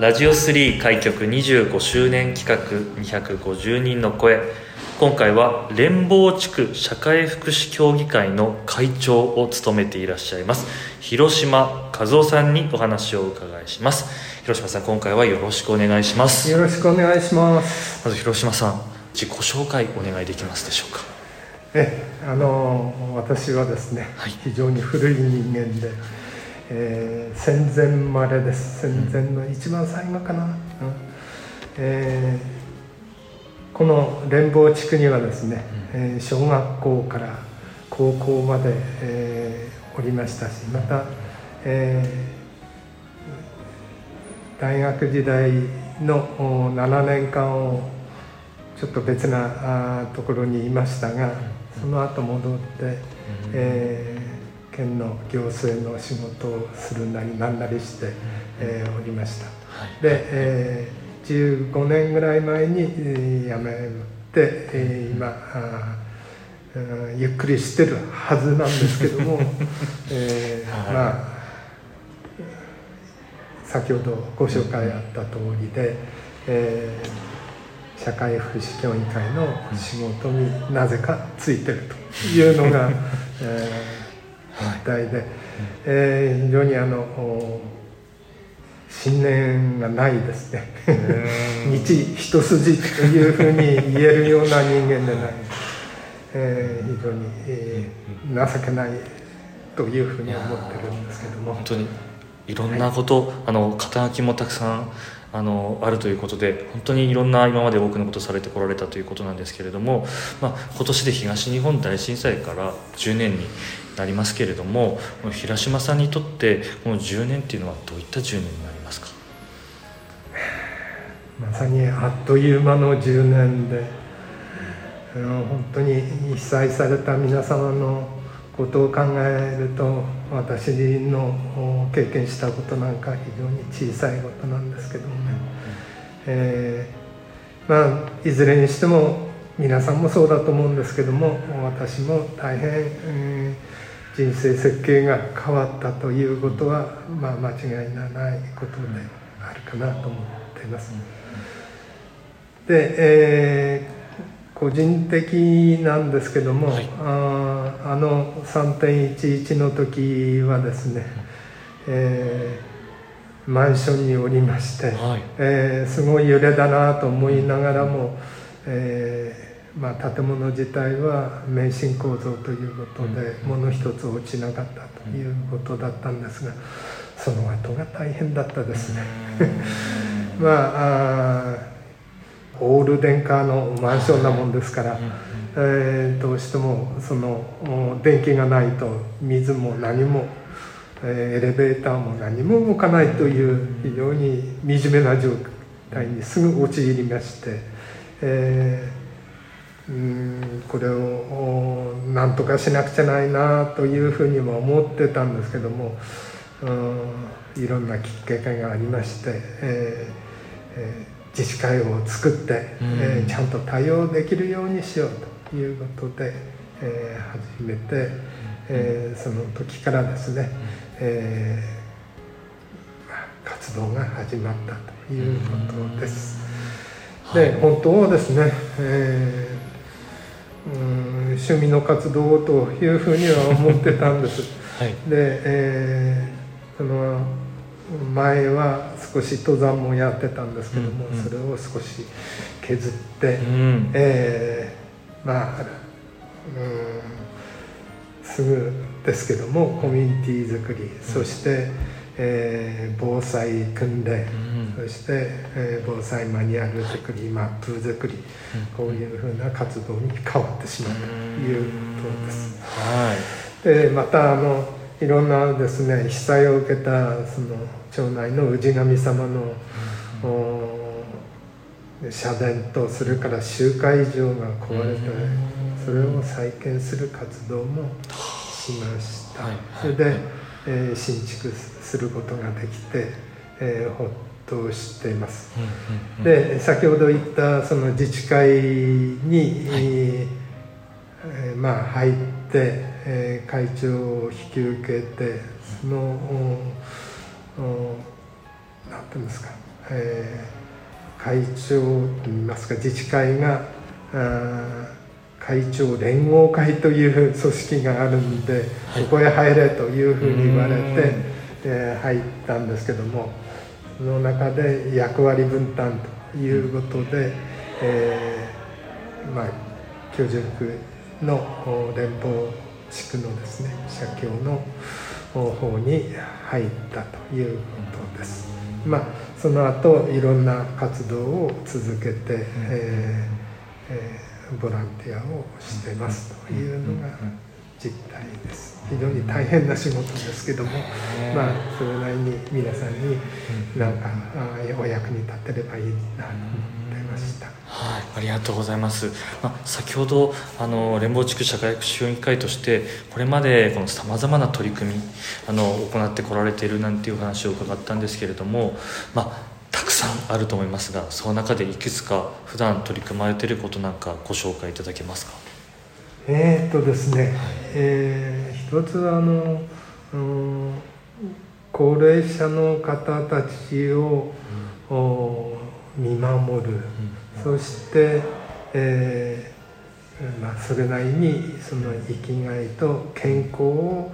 ラジオ3開局25周年企画250人の声。今回は連邦地区社会福祉協議会の会長を務めていらっしゃいます広島和夫さんにお話をお伺いします。広島さん今回はよろしくお願いします。よろしくお願いします。まず広島さん自己紹介お願いできますでしょうか。えあの私はですね、はい、非常に古い人間でえー、戦前までです。戦前の一番最後かな、うん。えー、この連邦地区にはですね、えー、小学校から高校まで、えー、おりましたしまた、えー、大学時代の7年間をちょっと別なところにいましたがその後戻って、えー県の行政の仕事をするなりなんなりして、えー、おりました、はい、で、えー、15年ぐらい前に、えー、辞めて、えー、今あゆっくりしてるはずなんですけども、えー、はい、まあ先ほどご紹介あった通りで、えー、社会福祉協議会の仕事になぜかついてるというのが、えー一体。で、えー、非常にあの信念がないですね。日一筋というふうに言えるような人間でない、えー、非常に、えー、情けないというふうに思ってるんですけども。本当にいろんなこと、はい、あの肩書きもたくさんあのあるということで本当にいろんな今まで多くのことされてこられたということなんですけれども、まあ、今年で東日本大震災から10年になりますけれども平島さんにとってこの10年っていうのはどういった10年になりますか？まさにあっという間の10年で本当に被災された皆様のことを考えると私の経験したことなんか非常に小さいことなんですけどもね、えー、まあいずれにしても皆さんもそうだと思うんですけども私も大変、えー人生設計が変わったということは、まあ、間違いのないことであるかなと思っています。で、えー、個人的なんですけども、はい、ああの3.11の時はですね、えー、マンションにおりまして、はい、えー、すごい揺れだなと思いながらも、えーまあ、建物自体は免震構造ということで、物一つ落ちなかったということだったんですがその後が大変だったですね。まあオール電化のマンションなもんですから、えー、どうしてもその電気がないと水も何もエレベーターも何も動かないという非常に惨めな状態にすぐ陥りまして、えーうんこれをなんとかしなくちゃないなというふうにも思ってたんですけども、うん、いろんなきっかけがありまして、えーえー、自治会を作って、えー、ちゃんと対応できるようにしようということで、えー、始めて、えー、その時からですね、えー、活動が始まったということです。で本当はですね、えーうん趣味の活動というふうには思ってたんです。はい、で、えー、その前は少し登山もやってたんですけども、うんうん、それを少し削って、うん、えー、まあ、うん、すぐですけどもコミュニティ作り、そして、えー、防災訓練、うん。そして、えー防災マニュアル作り、マップ作り、こういうふうな活動に変わってしまったということです。はい。でまたあのいろんなですね被災を受けたその町内の氏神様の、お社殿とそれから集会場が壊れてそれを再建する活動もしました、はい。それで、えー新築することができて、えーほっとしています。うんうんうん。で先ほど言ったその自治会に、えーまあ入って、えー会長を引き受けてそのおおなんていうんですか、えー会長といいますか自治会が会長連合会という組織があるんで、はい。そこへ入れというふうに言われうてん、えー入ったんですけどもその中で役割分担ということで、えーまあ居住区のお連邦地区のですね社協のお方に入ったということです。まあその後いろんな活動を続けて、えーえーボランティアをしてますというのが実態です非常に大変な仕事ですけども、まあそれなりに皆さんになんかお役に立てればいいなと思ってました。はい、ありがとうございます。まあ、先ほどあの連邦地区社会福祉協議会としてこれまでこのさまざまな取り組みあの行ってこられているなんていう話を伺ったんですけれども、まあ、たくさんあると思いますがその中でいくつか普段取り組まれていることなんかご紹介いただけますか？えーっとですね、えー一つはあの、うん高齢者の方たちを、お見守る、そして、えーまあ、それなりにその生きがいと健康を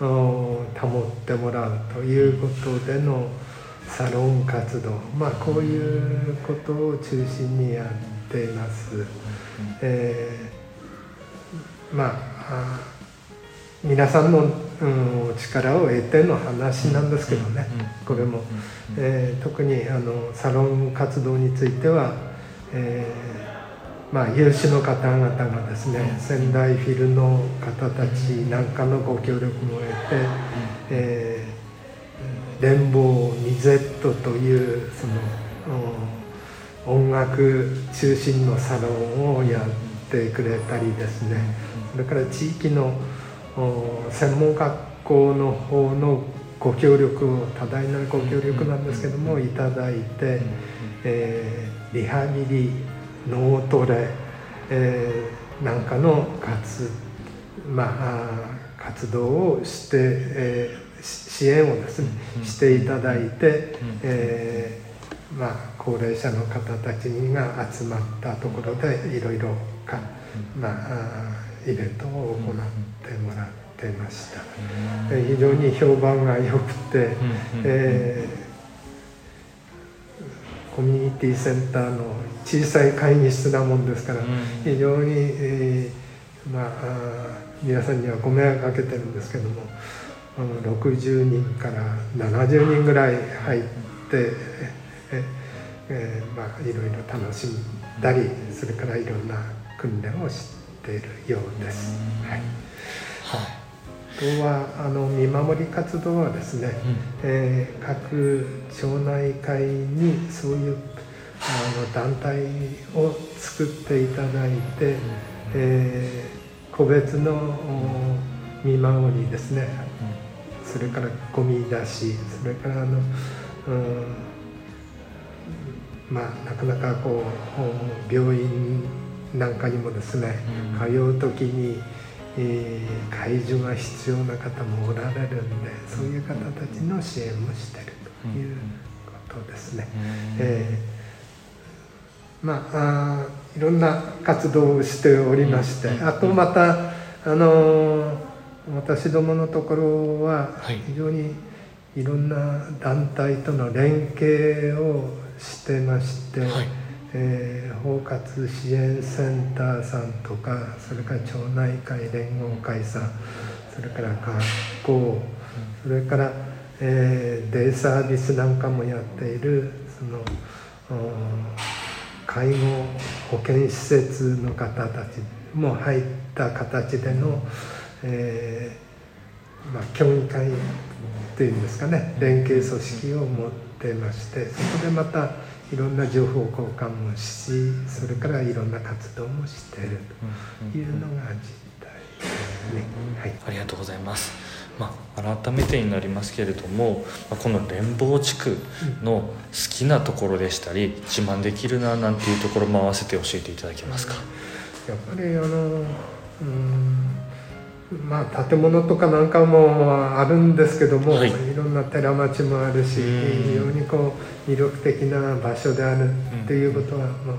お保ってもらうということでのサロン活動、まあ、こういうことを中心にやっています。えーまあ皆さんの、うん、力を得ての話なんですけどね、これも、えー特にあのサロン活動については、えーまあ、有志の方々がですね仙台フィルの方たちなんかのご協力も得て、えー連邦ミゼットというその音楽中心のサロンをやってくれたりですね。それから地域のお専門学校の方のご協力を多大なご協力なんですけどもいただいて、えーリハビリ脳トレ、えーなんかの活,、まあ、活動をして、えーし支援をですねしていただいて、えーまあ、高齢者の方たちが集まったところでいろいろか、まあ、イベントを行ってもらってました。えー非常に評判が良くて、えーコミュニティセンターの小さい会議室なもんですから、うん。非常に、えーまあ皆さんにはご迷惑かけてるんですけども、うん60人から70人ぐらい入って、ええーまあ、いろいろ楽しんだりそれからいろんな訓練をしているようです。はい。はい。あとはあの見守り活動はですね、えー各町内会にそういうあの団体を作っていただいて、えー個別のお見守りですね。それからゴミ出しそれからあの、うん。まあなかなかこうお病院なんかにもですね、うん。通う時に、えー介助が必要な方もおられるんでそういう方たちの支援もしてるということですね。えーまあいろんな活動をしておりまして、うん。あとまたあのー私どものところははい。非常にいろんな団体との連携をしてまして、はいえー包括支援センターさんとかそれから町内会連合会さんそれから学校それから、えー、デイサービスなんかもやっているその介護保健施設の方たちも入った形での、えーまあ、協議会っていうんですかね連携組織を持ってましてそこでまたいろんな情報交換もしそれからいろんな活動もしているというのが実態ですね。はい、ありがとうございますまあ、改めてになりますけれども、まあ、この連邦地区の好きなところでしたり自慢できるななんていうところも合わせて教えていただけますか？やっぱりあのうんまあ建物とかなんかもあるんですけども、はい、いろんな寺町もあるし非常にこう魅力的な場所であるっていうことは、まあ、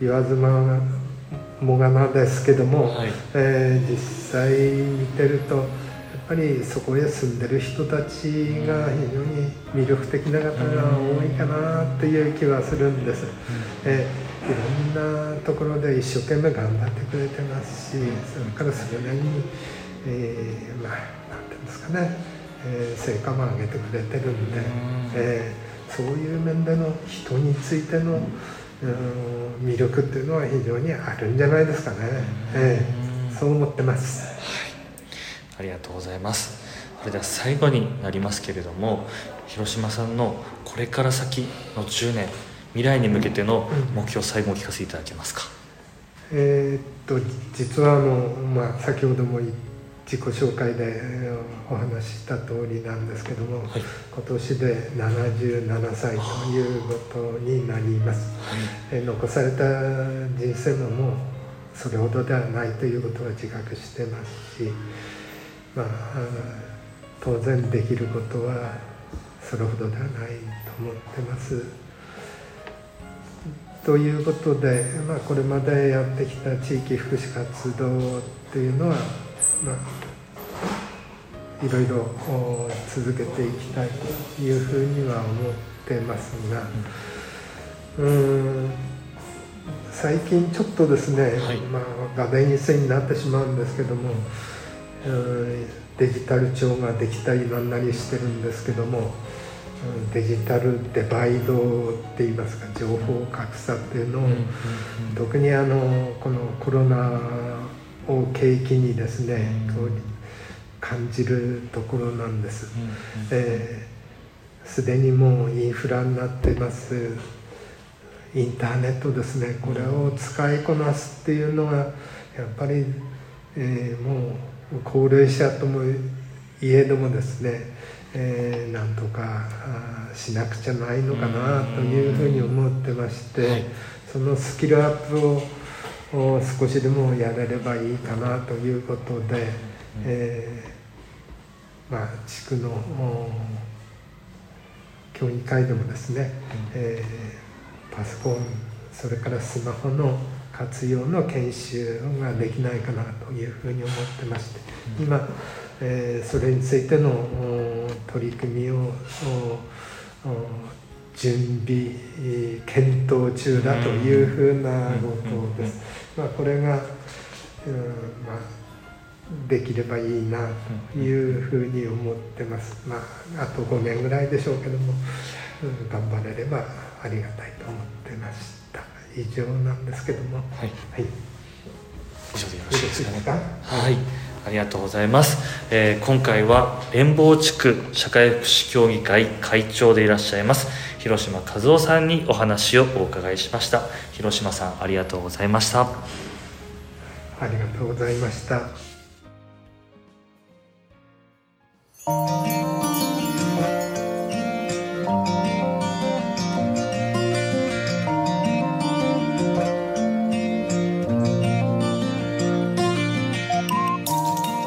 言わずまもがなですけども、はい、えー、実際見てるとぱりそこへ住んでる人たちが非常に魅力的な方が多いかなっていう気はするんです。えーいろんなところで一生懸命頑張ってくれてますしそれからそれなりに、えー、まあなんていうんですかね、えー、成果も上げてくれてるんで、えー、そういう面での人についての、うん、魅力っていうのは非常にあるんじゃないですかね、えー、そう思ってます、はい、ありがとうございます。それでは最後になりますけれども広島さんのこれから先の10年未来に向けての目標最後お聞かせいただけますか、えー、っと実はあの、まあ、先ほども自己紹介でお話しした通りなんですけども、はい、今年で77歳ということになります、はい、残された人生ももうそれほどではないということは自覚してますしまあ当然できることはそれほどではないと思ってます。ということで、まあ、これまでやってきた地域福祉活動っていうのは、まあ、いろいろ続けていきたいというふうには思ってますが、うん最近ちょっとですね、はい、まあ、画面に線になってしまうんですけども、デジタル庁ができたりなんなりしてるんですけどもデジタルデバイドって言いますか情報格差っていうのを、特にあのこのコロナを契機にですね、感じるところなんです。すで、にもうインフラになってます。インターネットですね。これを使いこなすっていうのがやっぱり、えー、もう高齢者ともいえどもですねえー、なんとかしなくちゃないのかなというふうに思ってまして、はい、そのスキルアップを少しでもやれればいいかなということで、えー、まあ地区の協議会でもですね、えー、パソコンそれからスマホの活用の研修ができないかなというふうに思ってまして今えー、それについての取り組みを準備検討中だというふうなことです。まあ、これが、うんまあ、できればいいなというふうに思ってます。まあ、あと5年ぐらいでしょうけども、うん、頑張れればありがたいと思ってました。以上なんですけども。はい。はい、以上でよろしいですか、ね、はい。ありがとうございます、えー、今回は連邦地区社会福祉協議会会長でいらっしゃいます広島和夫さんにお話をお伺いしました。広島さんありがとうございました。ありがとうございました